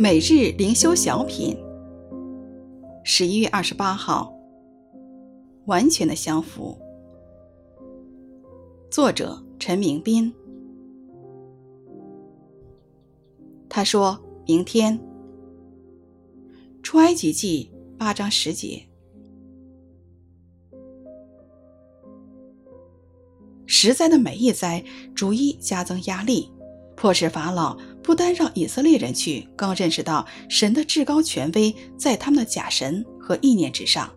每日灵修小品，十一月二十八号，完全的相符。作者陈明斌。他说明天，出埃及记八章十节，十灾的每一灾，逐一加增压力。迫使法老不单让以色列人去，更认识到神的至高权威在他们的假神和意念之上。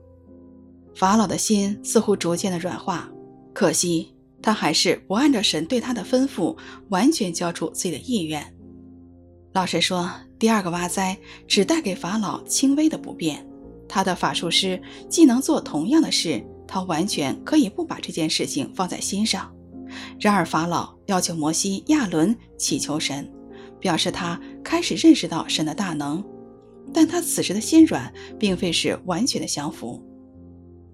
法老的心似乎逐渐的软化，可惜他还是不按照神对他的吩咐，完全交出自己的意愿。老实说，第二个蛙灾只带给法老轻微的不便。他的法术师既能做同样的事，他完全可以不把这件事情放在心上。然而，法老要求摩西、亚伦祈求神，表示他开始认识到神的大能。但他此时的心软，并非是完全的降服。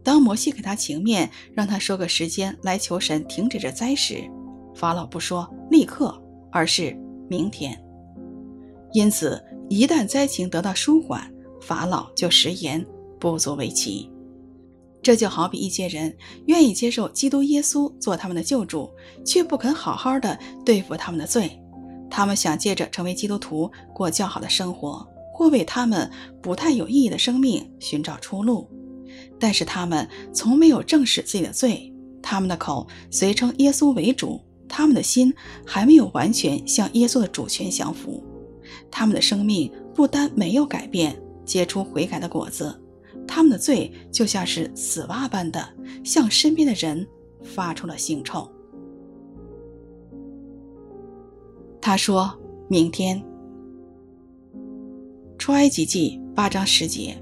当摩西给他情面，让他说个时间来求神停止这灾时，法老不说立刻，而是明天。因此，一旦灾情得到舒缓，法老就食言，不足为奇。这就好比一些人愿意接受基督耶稣做他们的救主，却不肯好好的对付他们的罪。他们想借着成为基督徒过较好的生活，或为他们不太有意义的生命寻找出路。但是他们从没有正视自己的罪，他们的口虽称耶稣为主，他们的心还没有完全向耶稣的主权降服。他们的生命不单没有改变，结出悔改的果子。他们的罪就像是死蛙般的，向身边的人发出了腥臭。他说：“明天，出埃及记八章十节。”